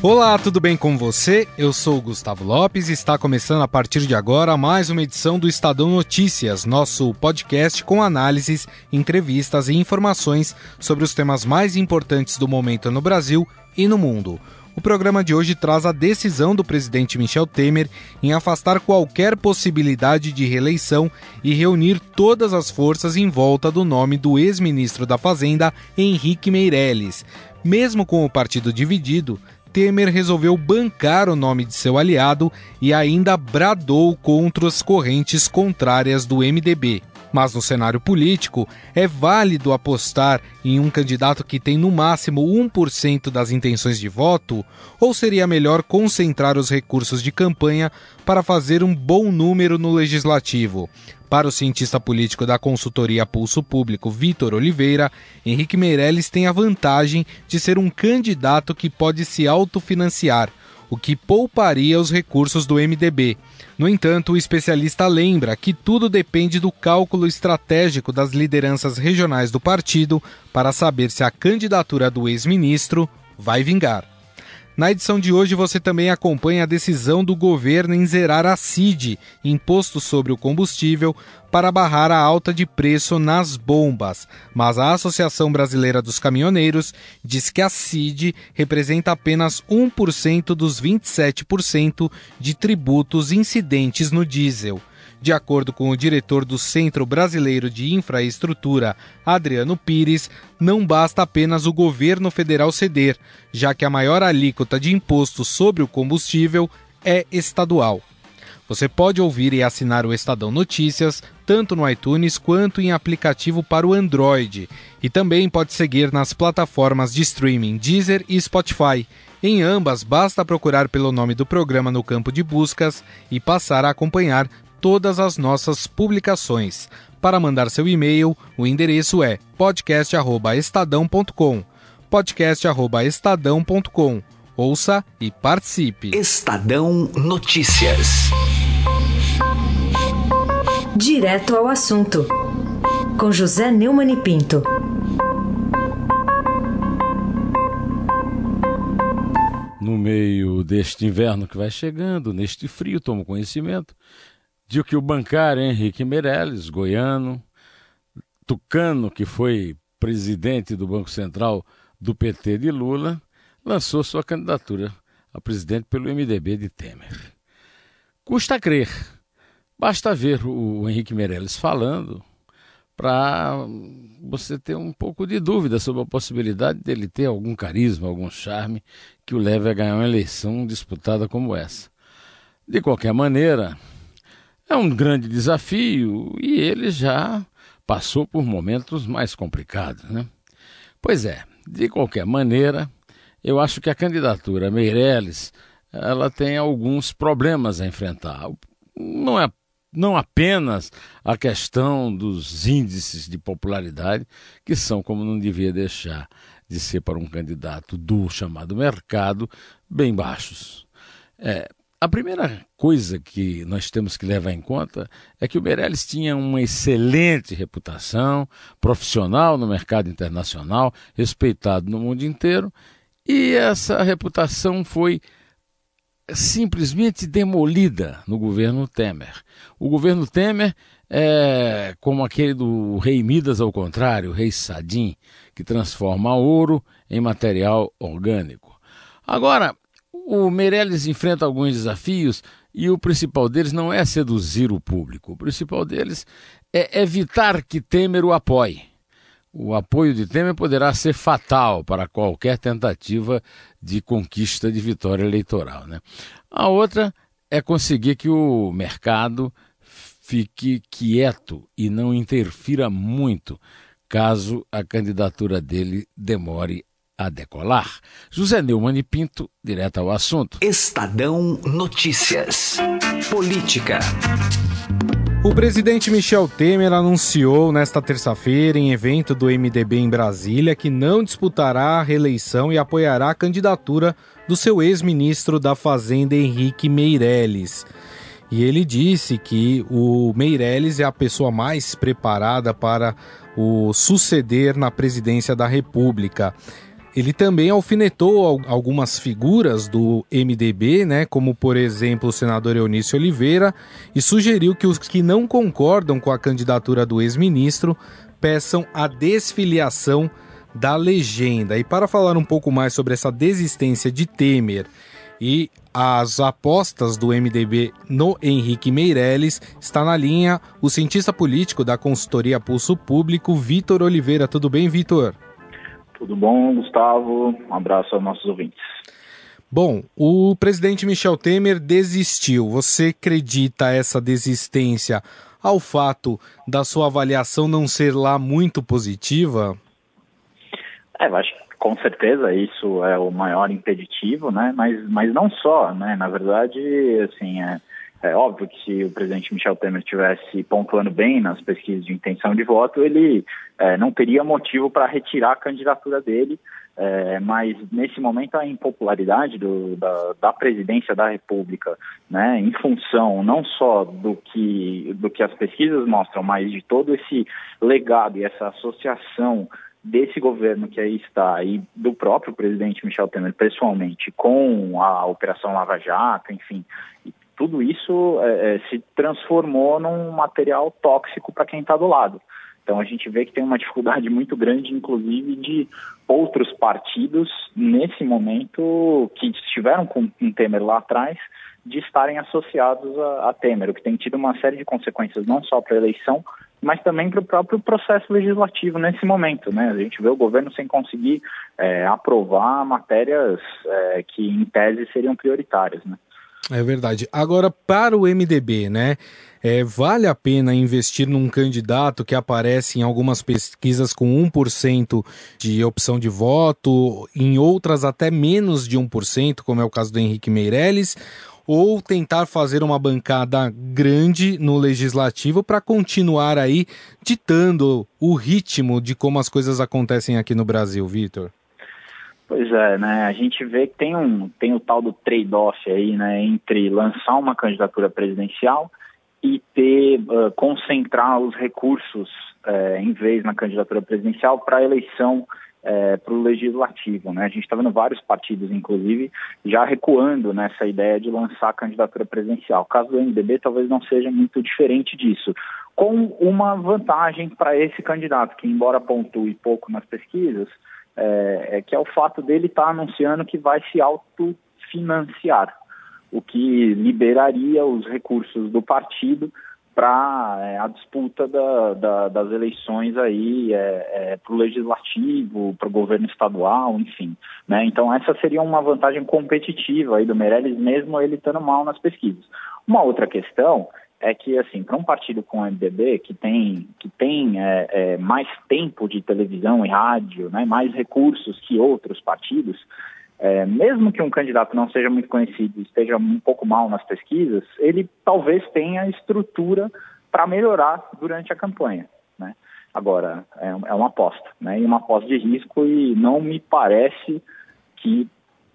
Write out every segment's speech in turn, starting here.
Olá, tudo bem com você? Eu sou Gustavo Lopes e está começando a partir de agora mais uma edição do Estadão Notícias, nosso podcast com análises, entrevistas e informações sobre os temas mais importantes do momento no Brasil e no mundo. O programa de hoje traz a decisão do presidente Michel Temer em afastar qualquer possibilidade de reeleição e reunir todas as forças em volta do nome do ex-ministro da Fazenda, Henrique Meirelles. Mesmo com o partido dividido, Temer resolveu bancar o nome de seu aliado e ainda bradou contra as correntes contrárias do MDB. Mas no cenário político, é válido apostar em um candidato que tem no máximo 1% das intenções de voto? Ou seria melhor concentrar os recursos de campanha para fazer um bom número no legislativo? Para o cientista político da consultoria Pulso Público, Vitor Oliveira, Henrique Meirelles tem a vantagem de ser um candidato que pode se autofinanciar, o que pouparia os recursos do MDB. No entanto, o especialista lembra que tudo depende do cálculo estratégico das lideranças regionais do partido para saber se a candidatura do ex-ministro vai vingar. Na edição de hoje você também acompanha a decisão do governo em zerar a CID, imposto sobre o combustível, para barrar a alta de preço nas bombas. Mas a Associação Brasileira dos Caminhoneiros diz que a CID representa apenas 1% dos 27% de tributos incidentes no diesel. De acordo com o diretor do Centro Brasileiro de Infraestrutura, Adriano Pires, não basta apenas o governo federal ceder, já que a maior alíquota de imposto sobre o combustível é estadual. Você pode ouvir e assinar o Estadão Notícias tanto no iTunes quanto em aplicativo para o Android. E também pode seguir nas plataformas de streaming Deezer e Spotify. Em ambas, basta procurar pelo nome do programa no campo de buscas e passar a acompanhar todas as nossas publicações. Para mandar seu e-mail, o endereço é podcast@estadão.com. podcast@estadão.com. Ouça e participe. Estadão Notícias. Direto ao assunto. Com José Neumann e Pinto. No meio deste inverno que vai chegando, neste frio, tomo conhecimento de que o bancário Henrique Meirelles, goiano, tucano, que foi presidente do Banco Central do PT de Lula, lançou sua candidatura a presidente pelo MDB de Temer. Custa crer, basta ver o Henrique Meirelles falando para você ter um pouco de dúvida sobre a possibilidade dele ter algum carisma, algum charme que o leve a ganhar uma eleição disputada como essa. De qualquer maneira, é um grande desafio e ele já passou por momentos mais complicados, né? Pois é, de qualquer maneira, eu acho que a candidatura Meirelles ela tem alguns problemas a enfrentar. Não é não apenas a questão dos índices de popularidade, que são, como não devia deixar de ser para um candidato do chamado mercado, bem baixos. É, a primeira coisa que nós temos que levar em conta é que o Meirelles tinha uma excelente reputação profissional no mercado internacional, respeitado no mundo inteiro, e essa reputação foi simplesmente demolida no governo Temer. O governo Temer é como aquele do rei Midas ao contrário, o rei Sadim, que transforma ouro em material orgânico. Agora, o Meirelles enfrenta alguns desafios e o principal deles não é seduzir o público. O principal deles é evitar que Temer o apoie. O apoio de Temer poderá ser fatal para qualquer tentativa de conquista de vitória eleitoral. Né? A outra é conseguir que o mercado fique quieto e não interfira muito caso a candidatura dele demore a decolar. José Neumann e Pinto, direto ao assunto. Estadão Notícias. Política. O presidente Michel Temer anunciou nesta terça-feira, em evento do MDB em Brasília, que não disputará a reeleição e apoiará a candidatura do seu ex-ministro da Fazenda, Henrique Meirelles. E ele disse que o Meirelles é a pessoa mais preparada para o suceder na presidência da República. Ele também alfinetou algumas figuras do MDB, né, como por exemplo o senador Eunício Oliveira, e sugeriu que os que não concordam com a candidatura do ex-ministro peçam a desfiliação da legenda. E para falar um pouco mais sobre essa desistência de Temer e as apostas do MDB no Henrique Meirelles, está na linha o cientista político da consultoria Pulso Público, Vitor Oliveira. Tudo bem, Vitor? Tudo bom, Gustavo? Um abraço aos nossos ouvintes. Bom, o presidente Michel Temer desistiu. Você acredita essa desistência ao fato da sua avaliação não ser lá muito positiva? É, eu acho que com certeza isso é o maior impeditivo, né? Mas, mas não só, né? Na verdade, assim, é, é óbvio que se o presidente Michel Temer estivesse pontuando bem nas pesquisas de intenção de voto, ele é, não teria motivo para retirar a candidatura dele, é, mas nesse momento a impopularidade do, da, da, presidência da República, né, em função não só do que, do que as pesquisas mostram, mas de todo esse legado e essa associação desse governo que aí está e do próprio presidente Michel Temer pessoalmente com a Operação Lava Jato, enfim, tudo isso é, é, se transformou num material tóxico para quem está do lado. Então a gente vê que tem uma dificuldade muito grande, inclusive, de outros partidos, nesse momento, que estiveram com um Temer lá atrás, de estarem associados a, a Temer, o que tem tido uma série de consequências não só para a eleição, mas também para o próprio processo legislativo nesse momento. Né? A gente vê o governo sem conseguir é, aprovar matérias é, que, em tese, seriam prioritárias. Né? É verdade. Agora, para o MDB, né? É, vale a pena investir num candidato que aparece em algumas pesquisas com 1% de opção de voto, em outras até menos de 1%, como é o caso do Henrique Meirelles, ou tentar fazer uma bancada grande no legislativo para continuar aí ditando o ritmo de como as coisas acontecem aqui no Brasil, Vitor? Pois é, né? A gente vê que tem um tem o tal do trade-off aí, né, entre lançar uma candidatura presidencial e ter uh, concentrar os recursos uh, em vez na candidatura presidencial para a eleição uh, para o legislativo, né? A gente está vendo vários partidos, inclusive, já recuando nessa ideia de lançar a candidatura presidencial. O caso do MDB talvez não seja muito diferente disso, com uma vantagem para esse candidato que, embora pontue pouco nas pesquisas é, é que é o fato dele estar tá anunciando que vai se autofinanciar, o que liberaria os recursos do partido para é, a disputa da, da, das eleições aí é, é, para o legislativo, para o governo estadual, enfim. Né? Então essa seria uma vantagem competitiva aí do Meirelles, mesmo ele estando mal nas pesquisas. Uma outra questão é que, assim, para um partido com o MDB, que tem, que tem é, é, mais tempo de televisão e rádio, né, mais recursos que outros partidos, é, mesmo que um candidato não seja muito conhecido esteja um pouco mal nas pesquisas, ele talvez tenha estrutura para melhorar durante a campanha. Né? Agora, é, é uma aposta, né? e uma aposta de risco, e não me parece que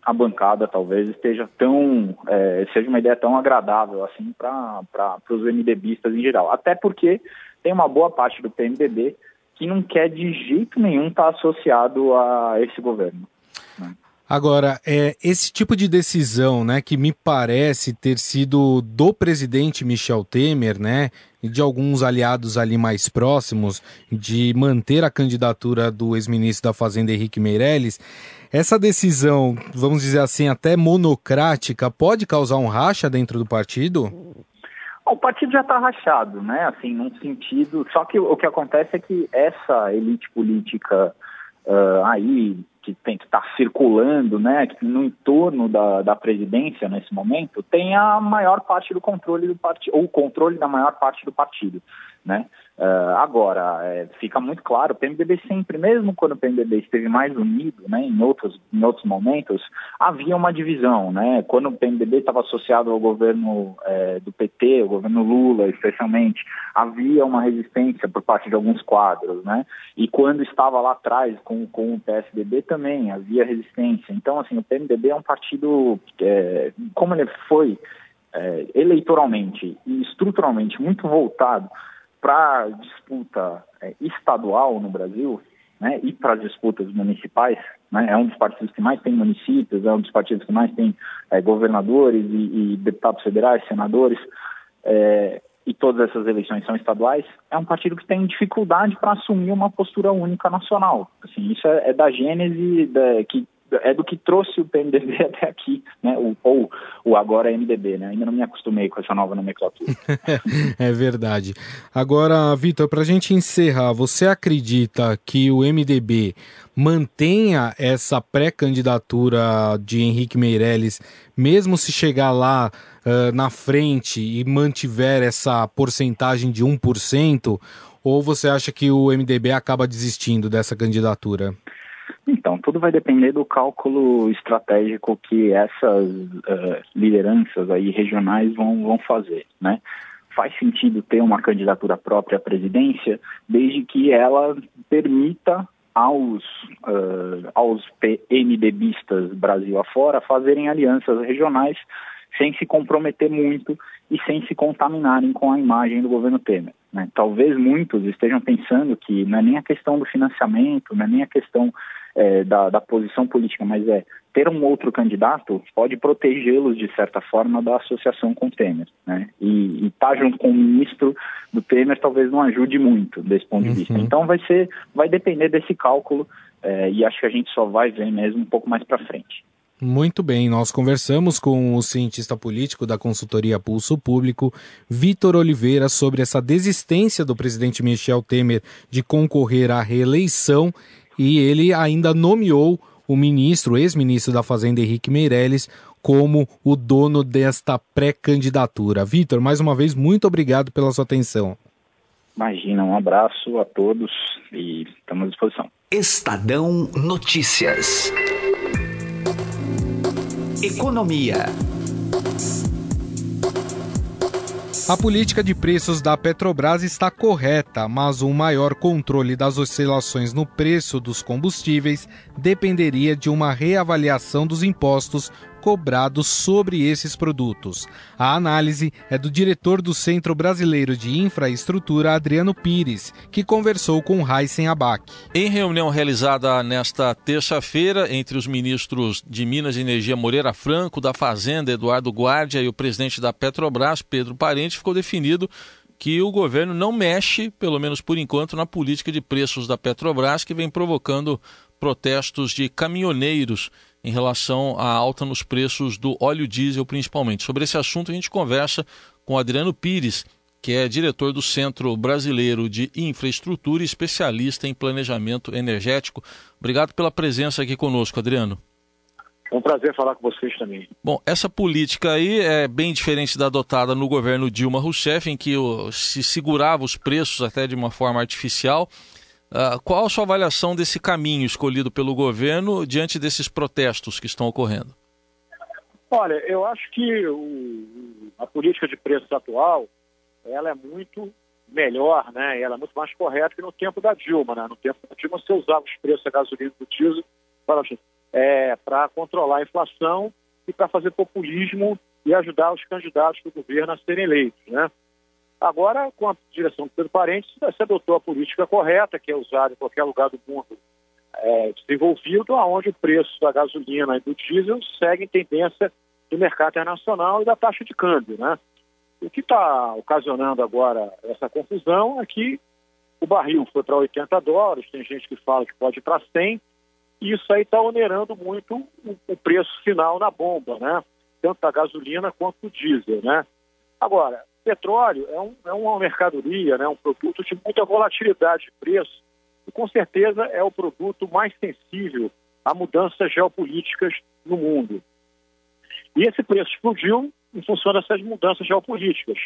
a bancada talvez esteja tão é, seja uma ideia tão agradável assim para os MDBistas em geral. Até porque tem uma boa parte do PMDB que não quer de jeito nenhum estar tá associado a esse governo. Agora, é, esse tipo de decisão, né, que me parece ter sido do presidente Michel Temer, né, e de alguns aliados ali mais próximos, de manter a candidatura do ex-ministro da Fazenda Henrique Meirelles, essa decisão, vamos dizer assim, até monocrática, pode causar um racha dentro do partido? O partido já está rachado, né? Assim, num sentido. Só que o que acontece é que essa elite política uh, aí que tem que estar tá circulando, né, no entorno da, da presidência nesse momento, tem a maior parte do controle do partido, ou o controle da maior parte do partido, né? Uh, agora, é, fica muito claro, o PMDB sempre, mesmo quando o PMDB esteve mais unido, né, em, outros, em outros momentos, havia uma divisão, né, quando o PMDB estava associado ao governo é, do PT, o governo Lula especialmente, havia uma resistência por parte de alguns quadros, né, e quando estava lá atrás com, com o PSDB também havia resistência, então assim, o PMDB é um partido, é, como ele foi é, eleitoralmente e estruturalmente muito voltado para disputa é, estadual no Brasil né, e para as disputas municipais, né, é um dos partidos que mais tem municípios, é um dos partidos que mais tem é, governadores e, e, deputados federais, senadores, é, e todas essas eleições são estaduais, é um partido que tem dificuldade para assumir uma postura única nacional. Assim, isso é, é da gênese da, que é do que trouxe o PMDB até aqui, né? O, ou o agora MDB, né? Ainda não me acostumei com essa nova nomenclatura. é verdade. Agora, Vitor, para a gente encerrar, você acredita que o MDB mantenha essa pré-candidatura de Henrique Meirelles, mesmo se chegar lá uh, na frente e mantiver essa porcentagem de 1%? Ou você acha que o MDB acaba desistindo dessa candidatura? Então, tudo vai depender do cálculo estratégico que essas uh, lideranças aí regionais vão, vão fazer, né? Faz sentido ter uma candidatura própria à presidência, desde que ela permita aos, uh, aos PMDBistas Brasil afora fazerem alianças regionais sem se comprometer muito e sem se contaminarem com a imagem do governo Temer. Né? Talvez muitos estejam pensando que não é nem a questão do financiamento, não é nem a questão é, da, da, posição política, mas é ter um outro candidato pode protegê-los de certa forma da associação com o Temer, né? E estar tá junto com o ministro do Temer talvez não ajude muito desse ponto uhum. de vista. Então vai ser, vai depender desse cálculo é, e acho que a gente só vai ver mesmo um pouco mais para frente. Muito bem, nós conversamos com o cientista político da consultoria Pulso Público, Vitor Oliveira, sobre essa desistência do presidente Michel Temer de concorrer à reeleição e ele ainda nomeou o ministro, ex-ministro da Fazenda Henrique Meirelles, como o dono desta pré-candidatura. Vitor, mais uma vez, muito obrigado pela sua atenção. Imagina, um abraço a todos e estamos à disposição. Estadão Notícias. Economia. A política de preços da Petrobras está correta, mas um maior controle das oscilações no preço dos combustíveis dependeria de uma reavaliação dos impostos cobrados sobre esses produtos. A análise é do diretor do Centro Brasileiro de Infraestrutura, Adriano Pires, que conversou com Heisen Abac. Em reunião realizada nesta terça-feira entre os ministros de Minas e Energia Moreira Franco, da Fazenda Eduardo Guardia e o presidente da Petrobras, Pedro Parente, ficou definido que o governo não mexe, pelo menos por enquanto, na política de preços da Petrobras, que vem provocando protestos de caminhoneiros em relação à alta nos preços do óleo diesel, principalmente. Sobre esse assunto, a gente conversa com Adriano Pires, que é diretor do Centro Brasileiro de Infraestrutura e especialista em planejamento energético. Obrigado pela presença aqui conosco, Adriano. É um prazer falar com vocês também. Bom, essa política aí é bem diferente da adotada no governo Dilma Rousseff, em que se segurava os preços até de uma forma artificial. Uh, qual a sua avaliação desse caminho escolhido pelo governo diante desses protestos que estão ocorrendo? Olha, eu acho que o, a política de preços atual ela é muito melhor, né? Ela é muito mais correta que no tempo da Dilma, né? No tempo da Dilma você usava os preços da gasolina e do diesel para é, controlar a inflação e para fazer populismo e ajudar os candidatos do governo a serem eleitos, né? Agora, com a direção do Pedro Parentes, se adotou a política correta, que é usada em qualquer lugar do mundo é, desenvolvido, onde o preço da gasolina e do diesel segue tendência do mercado internacional e da taxa de câmbio. Né? O que está ocasionando agora essa confusão é que o barril foi para 80 dólares, tem gente que fala que pode ir para 100, e isso aí está onerando muito o, o, preço final na bomba, né? tanto da gasolina quanto do diesel. Né? Agora, petróleo é, um, é uma mercadoria, né, um produto de muita volatilidade de preço e com certeza é o produto mais sensível a mudanças geopolíticas no mundo. E esse preço explodiu em função dessas mudanças geopolíticas.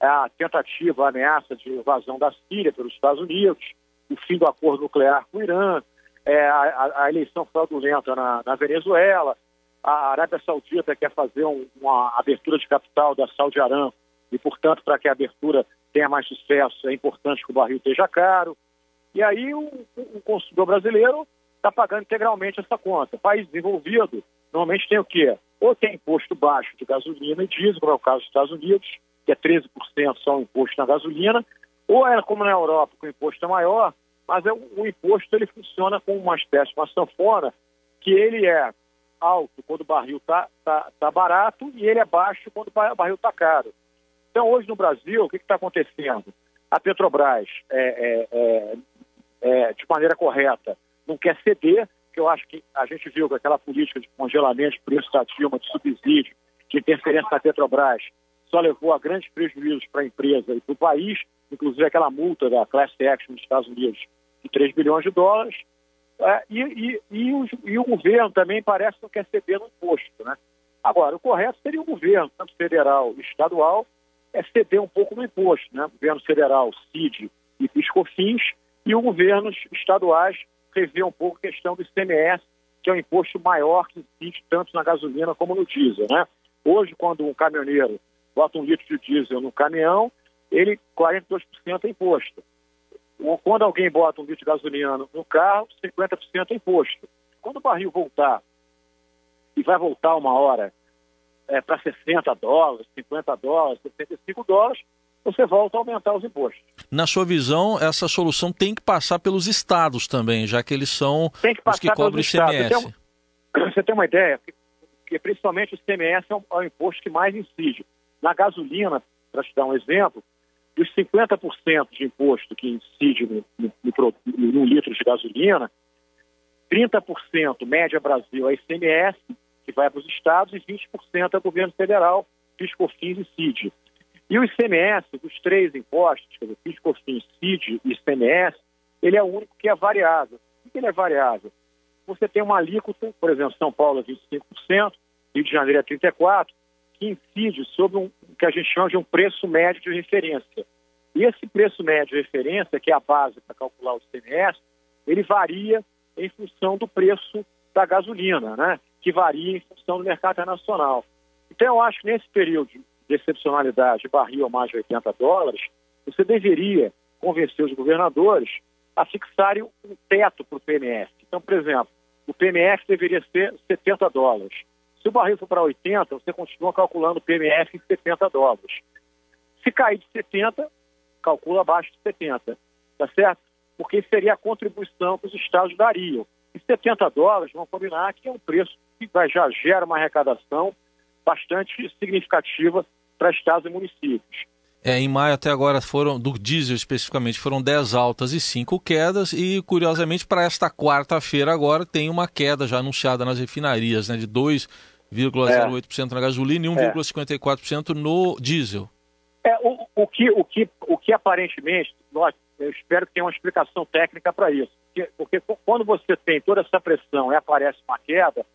a tentativa, a ameaça de invasão da Síria pelos Estados Unidos, o fim do acordo nuclear com o Irã, é, a, a, eleição fraudulenta na, na, Venezuela, a Arábia Saudita quer fazer um, uma abertura de capital da Saudi Aramco e, portanto, para que a abertura tenha mais sucesso, é importante que o barril esteja caro. E aí o, o consumidor brasileiro está pagando integralmente essa conta. País desenvolvido normalmente tem o quê? Ou tem imposto baixo de gasolina e diesel, como é o caso dos Estados Unidos, que é 13% só o imposto na gasolina, ou é como na Europa, que o imposto é maior, mas é, o imposto ele funciona como uma espécie de uma sanfona, que ele é alto quando o barril está tá, tá barato e ele é baixo quando o barril está caro. Então, hoje no Brasil, o que está acontecendo? A Petrobras, é, é, é, é, de maneira correta, não quer ceder, que eu acho que a gente viu com aquela política de congelamento de preço da Dilma, de subsídio, de interferência na Petrobras, só levou a grandes prejuízos para a empresa e para o país, inclusive aquela multa da Class Action nos Estados Unidos de 3 bilhões de dólares. É, e, e, e, o, e, o, governo também parece que não quer ceder no imposto. Né? Agora, o correto seria o governo, tanto federal e estadual, é ceder um pouco no imposto. Né? Governo federal, CID e PiscoFins, e os governos estaduais rever um pouco a questão do ICMS, que é um imposto maior que incide tanto na gasolina como no diesel. Né? Hoje, quando um caminhoneiro bota um litro de diesel no caminhão, ele 42% é imposto. Ou quando alguém bota um litro de gasolina no carro, 50% é imposto. Quando o barril voltar, e vai voltar uma hora é, para 60 dólares, 50 dólares, 65 dólares, você volta a aumentar os impostos. Na sua visão, essa solução tem que passar pelos estados também, já que eles são que os que cobram ICMS. Você tem, você tem uma ideia? Que principalmente o ICMS é, um, é o imposto que mais incide. Na gasolina, para te dar um exemplo, dos 50% de imposto que incide no, no, no, no litro de gasolina, 30% média Brasil é ICMS, que vai para os estados, e 20% é o governo federal, PiscoFins e CID. E o ICMS, dos três impostos, quer dizer, PiscoFins, CID e ICMS, ele é o único que é variável. Por que ele é variável? Você tem uma alíquota, por exemplo, São Paulo é 25%, Rio de Janeiro é 34%, que incide sobre um, o que a gente chama de um preço médio de referência. E esse preço médio de referência, que é a base para calcular o ICMS, ele varia em função do preço da gasolina, né? Que varia em função do mercado internacional. Então, eu acho que nesse período de excepcionalidade, barril mais de 80 dólares, você deveria convencer os governadores a fixarem um teto para o PMF. Então, por exemplo, o PMF deveria ser 70 dólares. Se o barril for para 80, você continua calculando o PMF em 70 dólares. Se cair de 70, calcula abaixo de 70, tá certo? Porque seria a contribuição que os estados dariam. E 70 dólares, vamos combinar que é um preço que já gera uma arrecadação bastante significativa para estados e municípios. É, em maio até agora foram, do diesel especificamente, foram 10 altas e 5 quedas, e curiosamente para esta quarta-feira agora tem uma queda já anunciada nas refinarias, né, de 2,08% é. na gasolina e 1,54% no diesel. É, o, o, que, o, que, o que aparentemente, nós, eu espero que tenha uma explicação técnica para isso, porque, porque quando você tem toda essa pressão e aparece uma queda,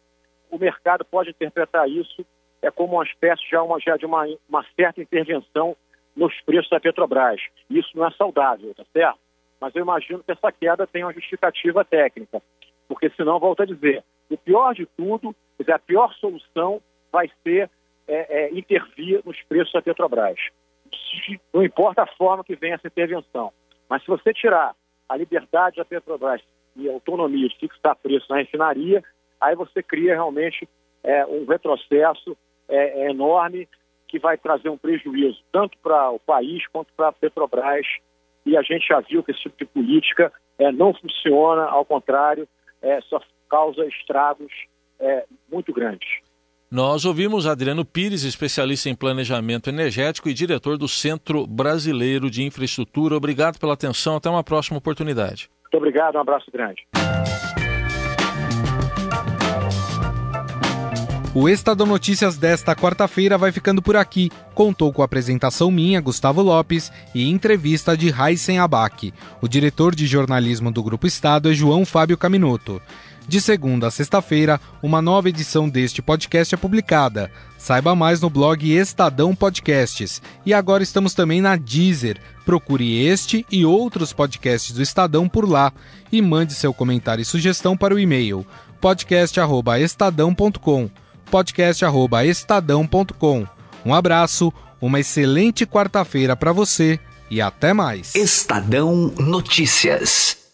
o mercado pode interpretar isso é como uma espécie já, uma, já de uma, uma certa intervenção nos preços da Petrobras. Isso não é saudável, tá certo? Mas eu imagino que essa queda tem uma justificativa técnica, porque senão, volto a dizer, o pior de tudo, a pior solução vai ser é, é, intervir nos preços da Petrobras. Não importa a forma que venha essa intervenção, mas se você tirar a liberdade da Petrobras e a autonomia de fixar preço na refinaria, aí você cria realmente é, um retrocesso é, é enorme que vai trazer um prejuízo tanto para o país quanto para a Petrobras. E a gente já viu que esse tipo de política é, não funciona, ao contrário, é, só causa estragos é, muito grandes. Nós ouvimos Adriano Pires, especialista em planejamento energético e diretor do Centro Brasileiro de Infraestrutura. Obrigado pela atenção. Até uma próxima oportunidade. Muito obrigado. Um abraço grande. O Estadão Notícias desta quarta-feira vai ficando por aqui. Contou com a apresentação minha, Gustavo Lopes, e entrevista de Raisen Abac. O diretor de jornalismo do Grupo Estado é João Fábio Caminoto. De segunda a sexta-feira, uma nova edição deste podcast é publicada. Saiba mais no blog Estadão Podcasts. E agora estamos também na Deezer. Procure este e outros podcasts do Estadão por lá e mande seu comentário e sugestão para o e-mail podcast@estadão.com. podcast@estadão.com. Um abraço, uma excelente quarta-feira para você e até mais. Estadão Notícias.